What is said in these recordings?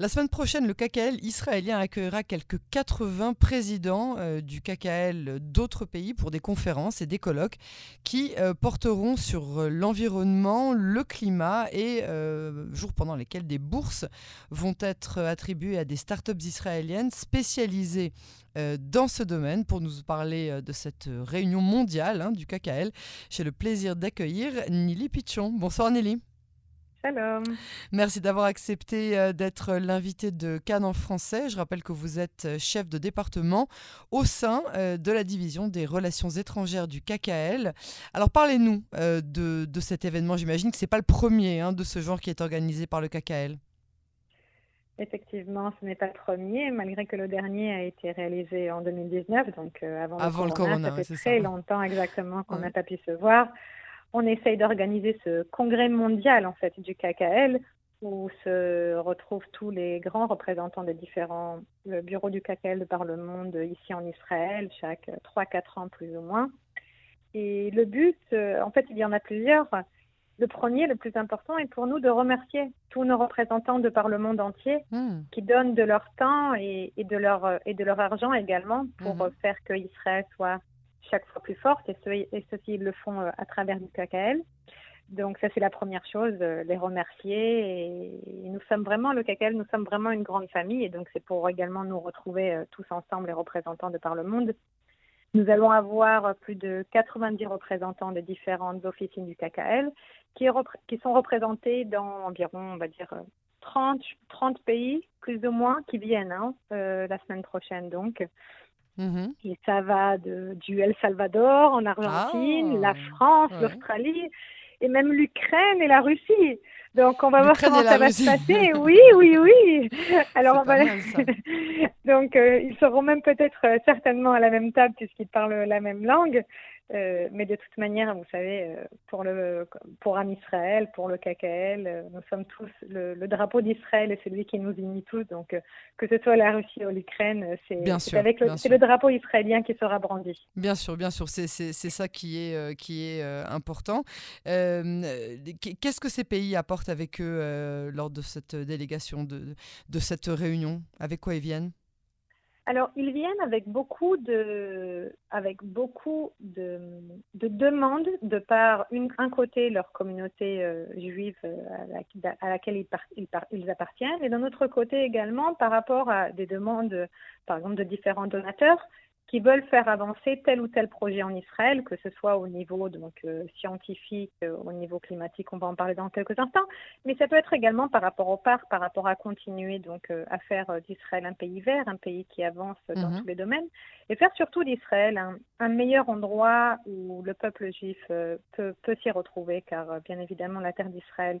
La semaine prochaine, le KKL israélien accueillera quelques 80 présidents euh, du KKL d'autres pays pour des conférences et des colloques qui euh, porteront sur euh, l'environnement, le climat et jours pendant lesquels des bourses vont être attribuées à des startups israéliennes spécialisées dans ce domaine. Pour nous parler de cette réunion mondiale hein, du KKL, j'ai le plaisir d'accueillir Nili Pichon. Bonsoir Nili. Merci d'avoir accepté euh, d'être l'invité de Cannes en français. Je rappelle que vous êtes euh, chef de département au sein euh, de la division des relations étrangères du KKL. Alors parlez-nous de, cet événement. J'imagine que ce n'est pas le premier hein, de ce genre qui est organisé par le KKL. Effectivement, ce n'est pas le premier, malgré que le dernier a été réalisé en 2019, donc avant, le corona. ça fait très longtemps exactement qu'on n'a pas pu se voir on essaye d'organiser ce congrès mondial en fait du KKL où se retrouvent tous les grands représentants des différents euh, bureaux du KKL par le monde ici en Israël chaque 3-4 ans plus ou moins. Et le but, euh, en fait, il y en a plusieurs. Le premier, le plus important, est pour nous de remercier tous nos représentants de par le monde entier hmm. qui donnent de leur temps et, de leur, et de leur argent également pour hmm. faire que Israël soit chaque fois plus forte et, ceci, ils le font euh, à travers du KKL. Donc ça c'est la première chose, euh, les remercier. Et nous sommes vraiment le KKL, nous sommes vraiment une grande famille et donc c'est pour également nous retrouver euh, tous ensemble, les représentants de par le monde. Nous allons avoir plus de 90 représentants de différentes officines du KKL qui, sont représentés dans environ, on va dire, 30, 30 pays, plus ou moins, qui viennent hein, la semaine prochaine. Donc, Mhm. Et ça va de, du El Salvador en Argentine, la ah, France, l'Australie et même l'Ukraine et la Russie. Donc on va voir comment ça va se passer. Oui, oui, oui. Alors on va... donc euh, ils seront même peut-être euh, certainement à la même table puisqu'ils parlent la même langue. Euh, mais de toute manière, vous savez, euh, pour le pour Am Israël, pour le KKL, euh, nous sommes tous le, drapeau d'Israël et celui qui nous unit tous. Donc, que ce soit la Russie ou l'Ukraine, c'est avec le, le, drapeau israélien qui sera brandi. Bien sûr, bien sûr, c'est ça qui est qui est important. Qu'est-ce que ces pays apportent avec eux lors de cette délégation de de cette réunion? Avec quoi ils viennent? Alors, ils viennent avec beaucoup de, avec beaucoup de, de demandes de par un côté leur communauté euh, juive euh, à, laquelle ils, ils, ils, appartiennent, et d'un autre côté également par rapport à des demandes, par exemple, de différents donateurs qui veulent faire avancer tel ou tel projet en Israël, que ce soit au niveau donc euh, scientifique, euh, au niveau climatique, on va en parler dans quelques instants, mais ça peut être également par rapport au parc, par rapport à continuer donc euh, à faire d'Israël un pays vert, un pays qui avance dans mhm. tous les domaines, et faire surtout d'Israël un, un, meilleur endroit où le peuple juif peut, peut s'y retrouver, car bien évidemment la terre d'Israël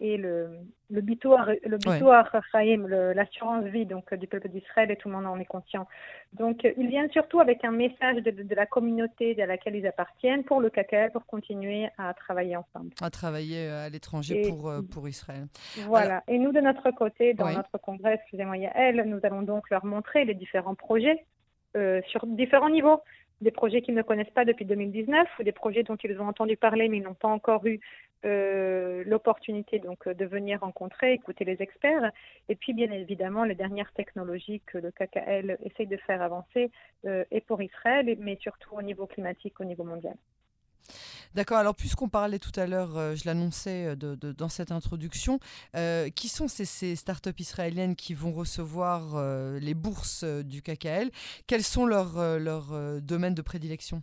et le, le le l'assurance vie donc du peuple d'Israël et tout le monde en est conscient. Donc ils viennent surtout avec un message de, la communauté à laquelle ils appartiennent pour le KKL pour continuer à travailler ensemble. À travailler euh, à l'étranger pour, euh, pour Israël. Voilà. Et nous de notre côté, dans notre congrès, excusez-moi, elle, nous allons donc leur montrer les différents projets euh, sur différents niveaux des projets qu'ils ne connaissent pas depuis 2019 ou des projets dont ils ont entendu parler mais ils n'ont pas encore eu euh, l'opportunité donc de venir rencontrer, écouter les experts, et puis bien évidemment les dernières technologies que le KKL essaye de faire avancer euh, et pour Israël, mais surtout au niveau climatique, au niveau mondial. D'accord, alors puisqu'on parlait tout à l'heure, euh, je l'annonçais euh, dans cette introduction, euh, qui sont ces, ces, startups israéliennes qui vont recevoir les bourses du KKL Quels sont leurs, leurs domaines de prédilection?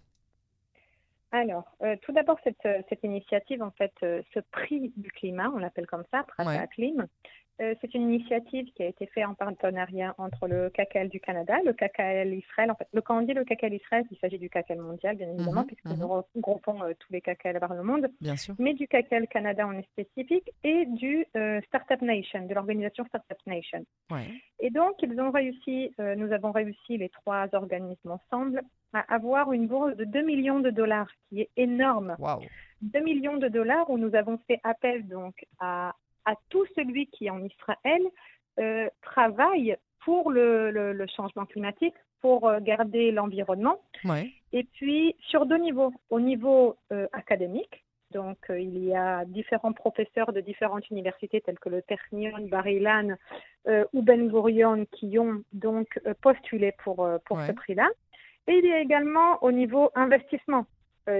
Alors, tout d'abord, cette, cette, initiative, en fait, ce prix du climat, on l'appelle comme ça, Prata Clim, euh, c'est une initiative qui a été faite en partenariat entre le KKL du Canada, le KKL Israël. En fait, le, quand on dit le KKL Israël, il s'agit du KKL mondial, bien évidemment, mhm, puisque nous mhm. regroupons euh, tous les KKL par le monde. Bien sûr. Mais du KKL Canada en est spécifique et du euh, Startup Nation, de l'organisation Startup Nation. Et donc, ils ont réussi, nous avons réussi les trois organismes ensemble à avoir une bourse de 2 millions de dollars, qui est énorme. Wow. 2 millions de dollars où nous avons fait appel donc à à tout celui qui en Israël euh, travaille pour le, changement climatique, pour euh, garder l'environnement. Et puis sur deux niveaux. Au niveau euh, académique, donc il y a différents professeurs de différentes universités telles que le Technion, Bar Ilan, ou Ben Gurion qui ont donc postulé pour, pour ce prix-là. Et il y a également au niveau investissement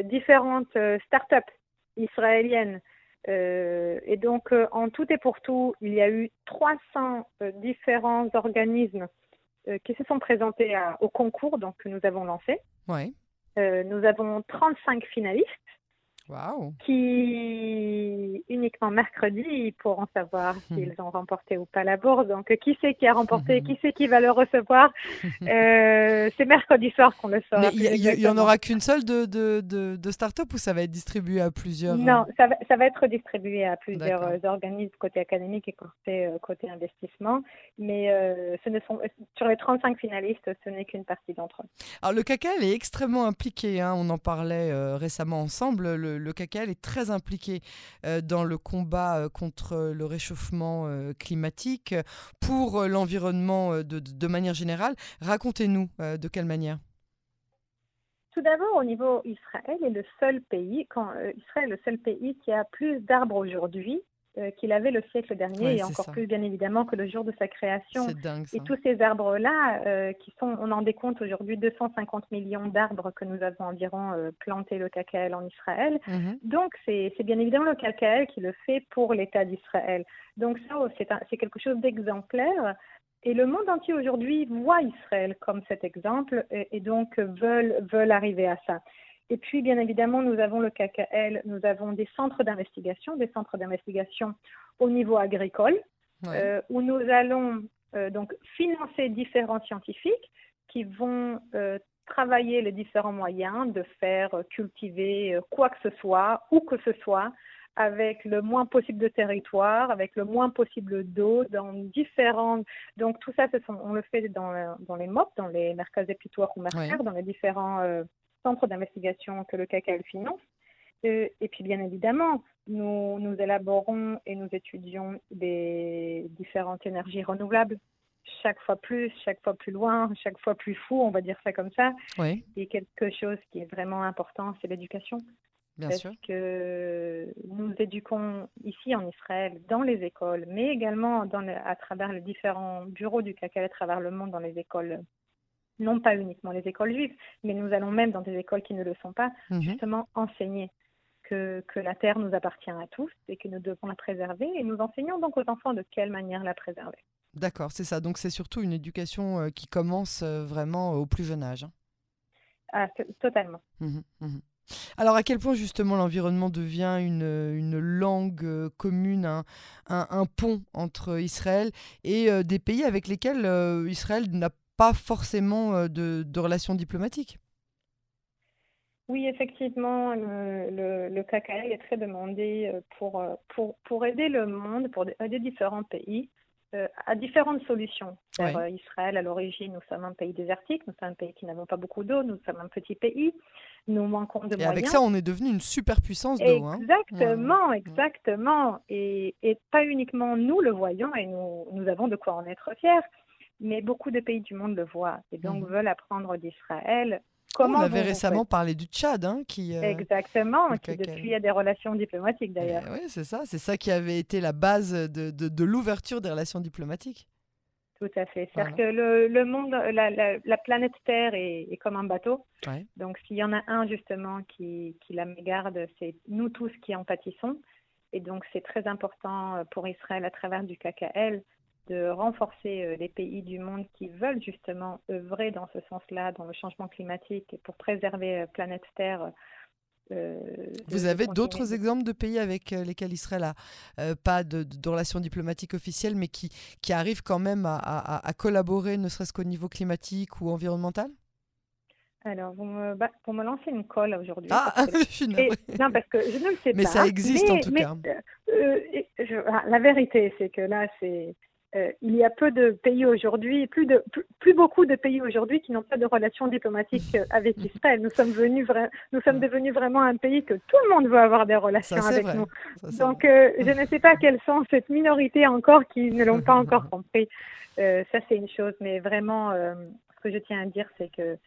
différentes startups israéliennes. Et donc, en tout et pour tout, il y a eu 300 différents organismes qui se sont présentés au concours donc, que nous avons lancé. Ouais. nous avons 35 finalistes Wow. Qui, uniquement mercredi, pourront savoir hmm. s'ils ont remporté ou pas la bourse. Donc, qui c'est qui a remporté hmm. Qui c'est qui va le recevoir euh, C'est mercredi soir qu'on le sort. il n'y en aura qu'une seule de, de, de, start-up ou ça va être distribué à plusieurs Non, ça va, ça va être distribué à plusieurs euh, organismes côté académique et côté, euh, côté investissement. Mais ce ne sont, sur les 35 finalistes, ce n'est qu'une partie d'entre eux. Alors, le CACAL est extrêmement impliqué. Hein. on en parlait récemment ensemble. Le, le CACAL est très impliqué euh, dans le combat euh, contre le réchauffement euh, climatique, pour l'environnement de, manière générale. Racontez-nous de quelle manière tout d'abord, au niveau Israël est le seul pays, quand Israël est le seul pays qui a plus d'arbres aujourd'hui euh, qu'il avait le siècle dernier et encore plus bien évidemment que le jour de sa création. Et tous ces arbres-là, euh, qui sont, on en décompte aujourd'hui 250 millions d'arbres que nous avons environ euh, plantés le KKL en Israël. Mhm. Donc c'est bien évidemment le KKL qui le fait pour l'État d'Israël. Donc ça, oh, c'est quelque chose d'exemplaire. Et le monde entier aujourd'hui voit Israël comme cet exemple et, et donc veulent, veulent arriver à ça. Et puis, bien évidemment, nous avons le KKL, nous avons des centres d'investigation, des centres d'investigation au niveau agricole, euh, où nous allons euh, donc financer différents scientifiques qui vont euh, travailler les différents moyens de faire cultiver quoi que ce soit, où que ce soit, avec le moins possible de territoire, avec le moins possible d'eau, dans différentes... Donc tout ça, ce sont... on le fait dans, dans les MOP, dans les mercades épitoire ou mercades, dans les différents centre d'investigation que le CACAL finance. Euh, et puis, bien évidemment, nous, nous élaborons et nous étudions des différentes énergies renouvelables chaque fois plus, chaque fois plus loin, chaque fois plus fou, on va dire ça comme ça. Oui. Et quelque chose qui est vraiment important, c'est l'éducation. Bien parce sûr. que nous éduquons ici en Israël, dans les écoles, mais également dans à travers les différents bureaux du CACAL à travers le monde, dans les écoles non pas uniquement les écoles juives, mais nous allons même dans des écoles qui ne le sont pas, mhm. justement enseigner que, que, la terre nous appartient à tous et que nous devons la préserver. Et nous enseignons donc aux enfants de quelle manière la préserver. D'accord, c'est ça. Donc c'est surtout une éducation euh, qui commence euh, vraiment au plus jeune âge. Hein. Ah, totalement. Mhm, mhm. Alors à quel point justement l'environnement devient une, une langue euh, commune, un, un, pont entre Israël et des pays avec lesquels Israël n'a pas forcément euh, de, de relations diplomatiques. Oui, effectivement, le, le, le, KKL est très demandé euh, pour, euh, pour, pour aider le monde, pour aider différents pays à différentes solutions. Israël, à l'origine, nous sommes un pays désertique, nous sommes un pays qui n'avons pas beaucoup d'eau, nous sommes un petit pays, nous manquons de moyens. Et avec ça, on est devenu une superpuissance d'eau. Hein. Exactement, exactement. Et, et, pas uniquement nous le voyons et nous, nous avons de quoi en être fiers mais beaucoup de pays du monde le voient et donc mhm. veulent apprendre d'Israël. Comment On avait récemment parlé du Tchad, hein, qui euh, exactement, qui depuis a des relations diplomatiques d'ailleurs. Eh oui, c'est ça, c'est ça qui avait été la base de, de, l'ouverture des relations diplomatiques. Tout à fait. C'est-à-dire que le, le, monde, la, la, planète Terre est, est comme un bateau. Donc s'il y en a un justement qui, qui la mégarde, c'est nous tous qui en pâtissons. Et donc c'est très important pour Israël à travers du KKL de renforcer euh, les pays du monde qui veulent justement œuvrer dans ce sens-là, dans le changement climatique et pour préserver euh, planète Terre. Euh, Vous avez d'autres exemples de pays avec lesquels Israël n'a pas de, relations diplomatiques officielles, mais qui, qui arrivent quand même à, collaborer, ne serait-ce qu'au niveau climatique ou environnemental? Alors, vous me, bah, pour me lancer une colle aujourd'hui. Ah, je suis Non, parce que je ne le sais mais pas. Mais ça existe en tout cas. Ah, la vérité, c'est que là, c'est euh, il y a peu de pays aujourd'hui, plus, de, plus, beaucoup de pays aujourd'hui qui n'ont pas de relations diplomatiques euh, avec Israël. Nous sommes, venus nous sommes devenus vraiment un pays que tout le monde veut avoir des relations avec nous. Donc, euh, je ne sais pas quelles sont cette minorité encore qui ne l'ont pas encore compris. ça, c'est une chose, mais vraiment, ce que je tiens à dire, c'est que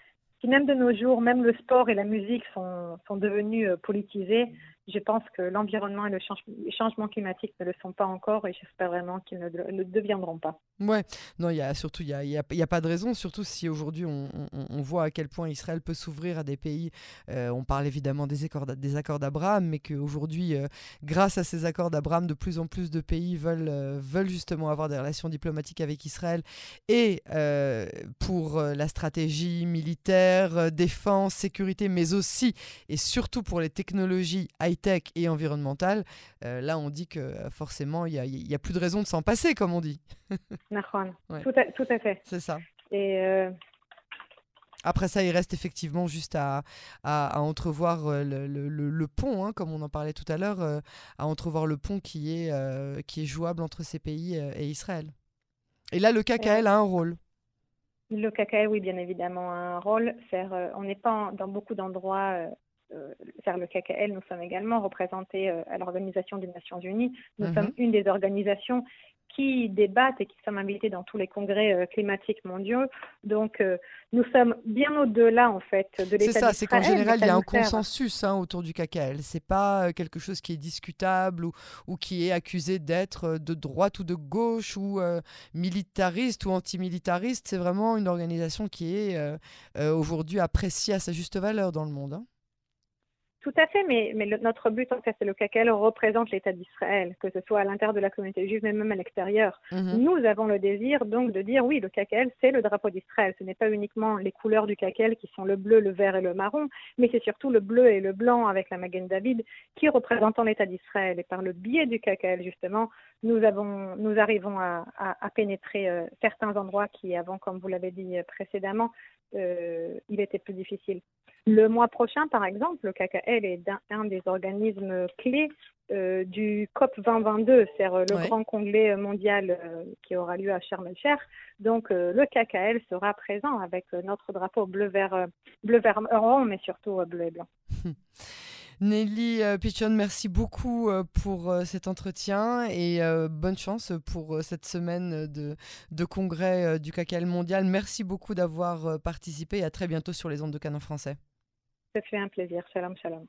si même de nos jours, même le sport et la musique sont, sont devenus politisés, je pense que l'environnement et le les changements climatiques ne le sont pas encore et j'espère vraiment qu'ils ne, ne, deviendront pas. Ouais, non, il y a surtout, il n'y a, y y a, pas de raison, surtout si aujourd'hui on, on, voit à quel point Israël peut s'ouvrir à des pays. Euh, on parle évidemment des accords, des accords d'Abraham, mais qu'aujourd'hui, euh, grâce à ces accords d'Abraham, de plus en plus de pays veulent, euh, veulent justement avoir des relations diplomatiques avec Israël et pour la stratégie militaire, défense, sécurité, mais aussi et surtout pour les technologies high-tech et environnementales. là, on dit que forcément, il n'y a, a, plus de raison de s'en passer, comme on dit. tout, à, tout à fait. C'est ça. Et euh, Après ça, il reste effectivement juste à, à, entrevoir euh, le, le, le, pont, hein, comme on en parlait tout à l'heure, euh, à entrevoir le pont qui est, qui est jouable entre ces pays et Israël. Et là, le KKL a un rôle. Le KKL, oui, bien évidemment, a un rôle. on n'est pas dans beaucoup d'endroits vers le KKL, nous sommes également représentés à l'Organisation des Nations Unies. Nous mhm. sommes une des organisations qui débattent et qui sont invités dans tous les congrès euh, climatiques mondiaux. Donc, euh, nous sommes bien au-delà, en fait, de l'État C'est ça, c'est qu'en général, il y a un consensus hein, autour du KKL. C'est pas euh, quelque chose qui est discutable ou, ou qui est accusé d'être de droite ou de gauche ou militariste ou antimilitariste. C'est vraiment une organisation qui est aujourd'hui appréciée à sa juste valeur dans le monde. Hein. Tout à fait, mais, mais notre but, en fait, c'est le KKL représente l'État d'Israël, que ce soit à l'intérieur de la communauté juive, mais même à l'extérieur. Mhm. Nous avons le désir, donc, de dire oui, le KKL, c'est le drapeau d'Israël. Ce n'est pas uniquement les couleurs du KKL qui sont le bleu, le vert et le marron, mais c'est surtout le bleu et le blanc avec la Magen David qui représentent l'État d'Israël. Et par le biais du KKL, justement, nous, avons, nous arrivons à, à, pénétrer euh, certains endroits qui, avant, comme vous l'avez dit précédemment, euh, il était plus difficile. Le mois prochain, par exemple, le KKL est un, des organismes clés euh, du COP 2022, c'est euh, le grand congrès mondial qui aura lieu à Sharm el-Sheikh. Donc, le KKL sera présent avec notre drapeau bleu vert bleu vert rond, mais surtout bleu et blanc. Nelly euh, Pichon, merci beaucoup euh, pour euh, cet entretien et bonne chance pour cette semaine de, de congrès du CACAL mondial. Merci beaucoup d'avoir participé et à très bientôt sur les ondes de Canon français. Ça fait un plaisir. Shalom, shalom.